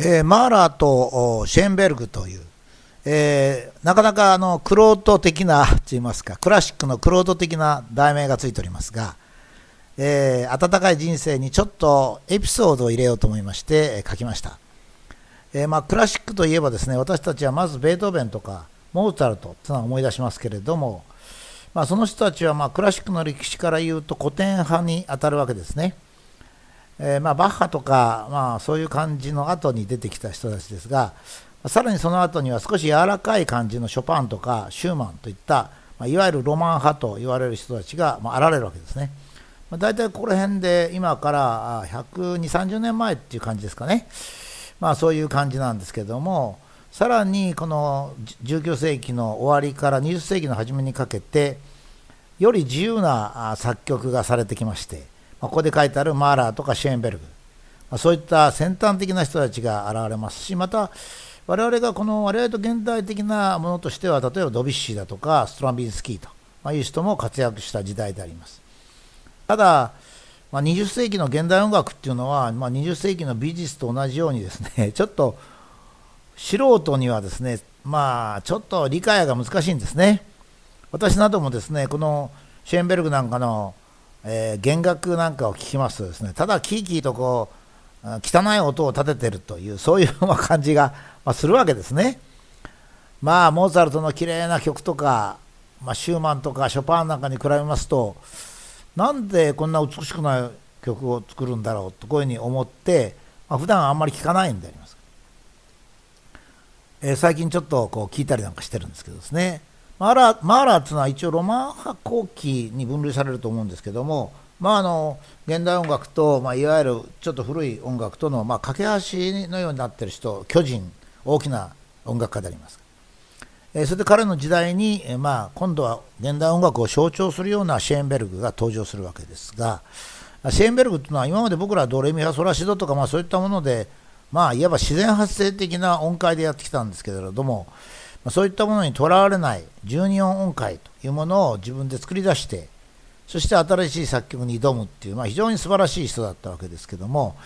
えー、マーラーとシェーンベルグという、えー、なかなかあのクロート的な と言いますかクラシックのクロート的な題名がついておりますが、えー、温かい人生にちょっとエピソードを入れようと思いまして、え書きました、えまあ、クラシックといえばですね私たちはまずベートーベンとかモーツァルトというのを思い出しますけれども、まあ、その人たちはまクラシックの歴史から言うと古典派に当たるわけですね。えー、まあ、バッハとか、まあ、そういう感じの後に出てきた人たちですが、さらにその後には少し柔らかい感じのショパンとかシューマンといった、まあ、いわゆるロマン派と言われる人たちが、まあ、現れるわけですね。まあ、大体ここら辺で今から120、30年前っていう感じですかね。まあそういう感じなんですけども、さらにこの19世紀の終わりから20世紀の初めにかけて、より自由な作曲がされてきまして、ここで書いてあるマーラーとかシェーンベルグ、そういった先端的な人たちが現れますし、また我々がこの我々と現代的なものとしては、例えばドビッシーだとかストランビンスキーという人も活躍した時代であります。ただ、まあ、20世紀の現代音楽っていうのは、まあ、20世紀の美術と同じようにですね、ちょっと素人にはですね、まあ、ちょっと理解が難しいんですね。私などもですね、このシェーンベルグなんかのえー、弦楽なんかを聞きますとですねただキーキーとこう汚い音を立ててるというそういう感じが、まあ、するわけですね。まあモーツァルトの綺麗な曲とか、まあ、シューマンとかショパンなんかに比べますとなんでこんな美しくない曲を作るんだろうとこういうふうに思って、まあ、普段あんまり聞かないんであります。えー、最近ちょっとこう聞いたりなんかしてるんですけどですね。マーラーマーラーっていうのは一応ロマン派後期に分類されると思うんですけども、まあ、あの現代音楽と、まあ、いわゆるちょっと古い音楽との、まあ、架け橋のようになっている人巨人大きな音楽家であります、えー、それで彼の時代に、えー、まあ、今度は現代音楽を象徴するようなシェーンベルグが登場するわけですがシェーンベルグというのは今まで僕らドレミファソラシドとか、まあ、そういったもので、まあ、いわば自然発生的な音階でやってきたんですけれどもまそういったものにとらわれない12音音階というものを自分で作り出してそして新しい作曲に挑むっていう、まあ、非常に素晴らしい人だったわけですけども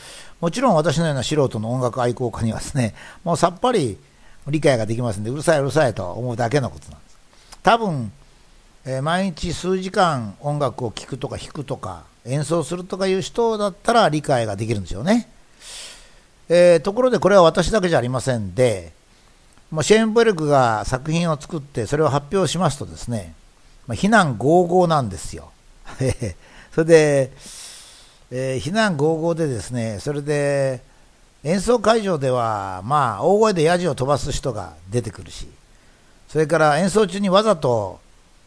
もちろん私のような素人の音楽愛好家にはですね もうさっぱり理解ができますんでうるさいうるさいと思うだけのことなんです。多分、えー、毎日数時間音楽を聴くとか弾くとか演奏するとかいう人だったら理解ができるんですよね、えー、ところでこれは私だけじゃありませんでまあ、シェーンベルグが作品を作ってそれを発表しますとですね、まあ、非難合々なんですよ。それで、えー、非難合々でですね、それで演奏会場では、まあ、大声でヤジを飛ばす人が出てくるし、それから演奏中にわざと、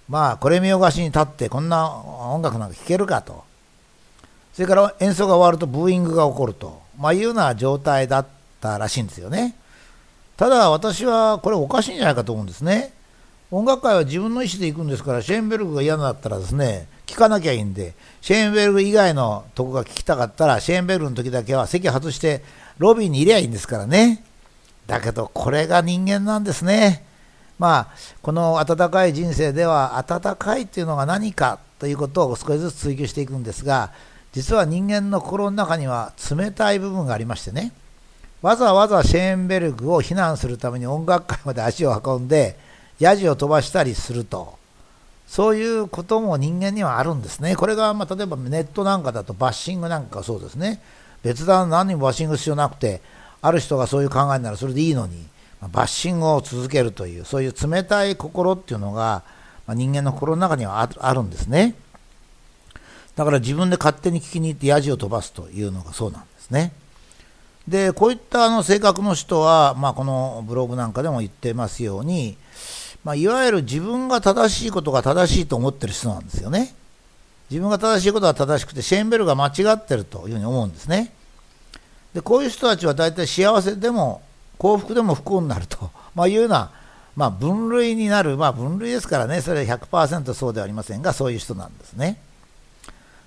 まあ、これ見よがしに立って、こんな音楽なんか聴けるかと、それから演奏が終わるとブーイングが起こると、まあ、いうような状態だったらしいんですよね。ただ私はこれおかしいんじゃないかと思うんですね。音楽会は自分の意思で行くんですから、シェーンベルグが嫌だったらですね、聞かなきゃいいんで、シェーンベルグ以外のとこが聞きたかったら、シェーンベルグの時だけは席外して、ロビーにいりゃいいんですからね。だけど、これが人間なんですね。まあ、この温かい人生では、温かいっていうのが何かということを少しずつ追求していくんですが、実は人間の心の中には冷たい部分がありましてね。わざわざシェーンベルグを非難するために音楽会まで足を運んで、ヤジを飛ばしたりすると、そういうことも人間にはあるんですね。これが、まあ、例えばネットなんかだとバッシングなんかそうですね。別段何にもバッシング必要なくて、ある人がそういう考えならそれでいいのに、まあ、バッシングを続けるという、そういう冷たい心っていうのが、まあ、人間の心の中にはあるんですね。だから自分で勝手に聞きに行ってヤジを飛ばすというのがそうなんですね。でこういったあの性格の人は、まあ、このブログなんかでも言ってますように、まあ、いわゆる自分が正しいことが正しいと思ってる人なんですよね。自分が正しいことは正しくて、シェーンベルが間違ってるというふうに思うんですね。でこういう人たちは大体幸せでも幸福でも不幸になると、まあ、いうような、まあ、分類になる、まあ、分類ですからね、それは100%そうではありませんが、そういう人なんですね。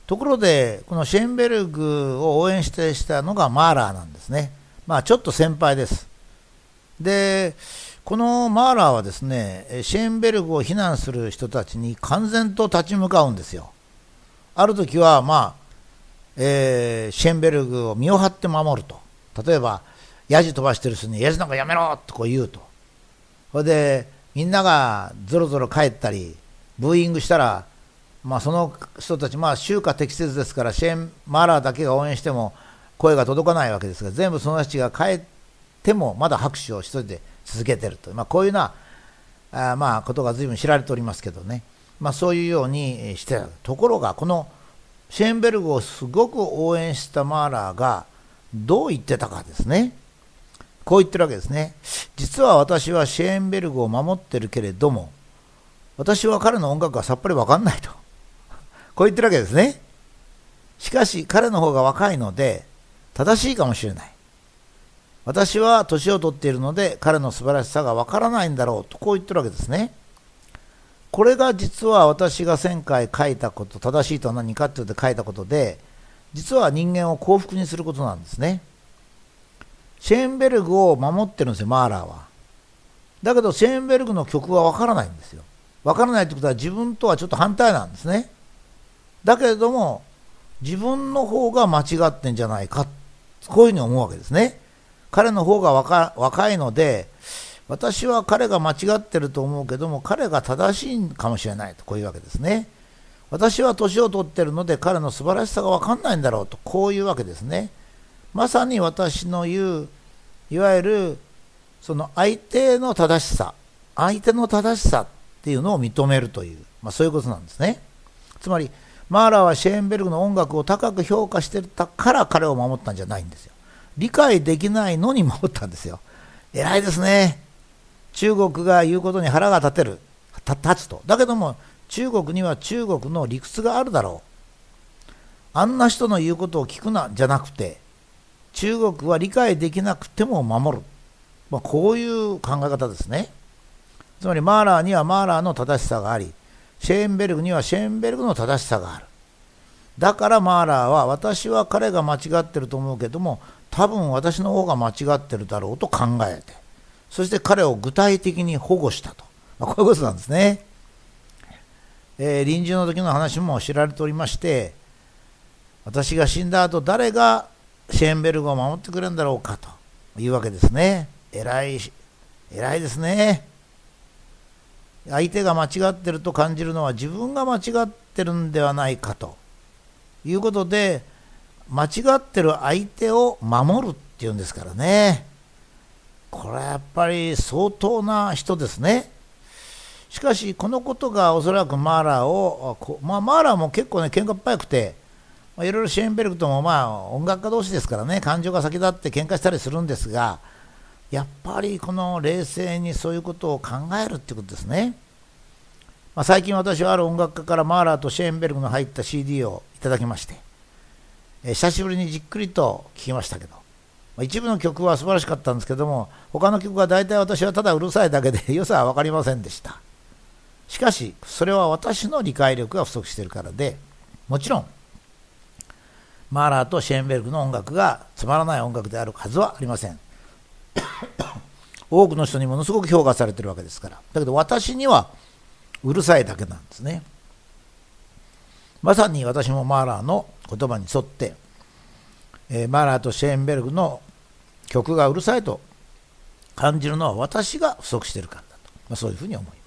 ところで、このシェーンベルグを応援してしたのがマーラーなんですね。まあ、ちょっと先輩です。で、このマーラーはですね、シェーンベルグを非難する人たちに完全と立ち向かうんですよ。ある時は、まあ、えー、シェーンベルグを身を張って守ると。例えば、ヤジ飛ばしてる人にヤジなんかやめろとこう言うとそれでみんながぞろぞろ帰ったりブーイングしたら、まあ、その人たち、まあ、週夏適切ですからシェーン・マーラーだけが応援しても声が届かないわけですが全部その人たちが帰ってもまだ拍手を一人で続けてると、まあ、こういうようなあまあことが随分知られておりますけどね、まあ、そういうようにしてところがこのシェーンベルグをすごく応援したマーラーがどう言ってたかですね。こう言ってるわけですね。実は私はシェーンベルグを守ってるけれども私は彼の音楽がさっぱり分かんないと。こう言ってるわけですね。しかし彼の方が若いので正しいかもしれない。私は年を取っているので彼の素晴らしさがわからないんだろうとこう言ってるわけですね。これが実は私が1000回書いたこと正しいとは何かって言って書いたことで実は人間を幸福にすることなんですね。シェーンベルグを守ってるんですよマーラーは。だけどシェーンベルグの曲はわからないんですよ。わからないってことは自分とはちょっと反対なんですね。だけれども自分の方が間違ってんじゃないかこういうふうに思うわけですね。彼の方が若いので私は彼が間違ってると思うけども彼が正しいかもしれないとこういうわけですね。私は年を取ってるので彼の素晴らしさが分かんないんだろうとこういうわけですね。まさに私の言ういわゆるその相手の正しさ相手の正しさっていうのを認めるという、まあ、そういうことなんですね。つまりマーラーはシェーンベルグの音楽を高く評価してたから彼を守ったんじゃないんですよ理解できないのに守ったんですよ。偉いですね。中国が言うことに腹が立てる、立つと。だけども、中国には中国の理屈があるだろう。あんな人の言うことを聞くな、じゃなくて、中国は理解できなくても守る。まあ、こういう考え方ですね。つまり、マーラーにはマーラーの正しさがあり、シェーンベルグにはシェーンベルグの正しさがある。だからマーラーは私は彼が間違ってると思うけども多分私の方が間違ってるだろうと考えてそして彼を具体的に保護したと、まあ、こういうことなんですね、えー、臨終の時の話も知られておりまして私が死んだ後誰がシェーンベルグを守ってくれるんだろうかというわけですね。偉い偉いですね。相手が間違ってると感じるのは自分が間違ってるんではないかと。いうことで間違ってる相手を守るっていうんですからね。これはやっぱり相当な人ですね。しかしこのことがおそらくマーラーを、まあ、マーラーも結構ね喧嘩っ早くていろいろシェーンベルグともまあ音楽家同士ですからね感情が先立って喧嘩したりするんですがやっぱりこの冷静にそういうことを考えるってことですね、まあ、最近私はある音楽家からマーラーとシェーンベルグの入った CD をいただきましてえ久しぶりにじっくりと聴きましたけど、ま一部の曲は素晴らしかったんですけども他の曲は大体私はただうるさいだけで 良さは分かりませんでした。しかしそれは私の理解力が不足しているからでもちろんマーラーとシェーンベルグの音楽がつまらない音楽であるはずはありません。多くの人にものすごく評価されてるわけですから。だけど私にはうるさいだけなんですね。まさに私もマーラーの言葉に沿って、えー、マーラーとシェーンベルグの曲がうるさいと感じるのは私が不足してるからだと、まあ、そういうふうに思います。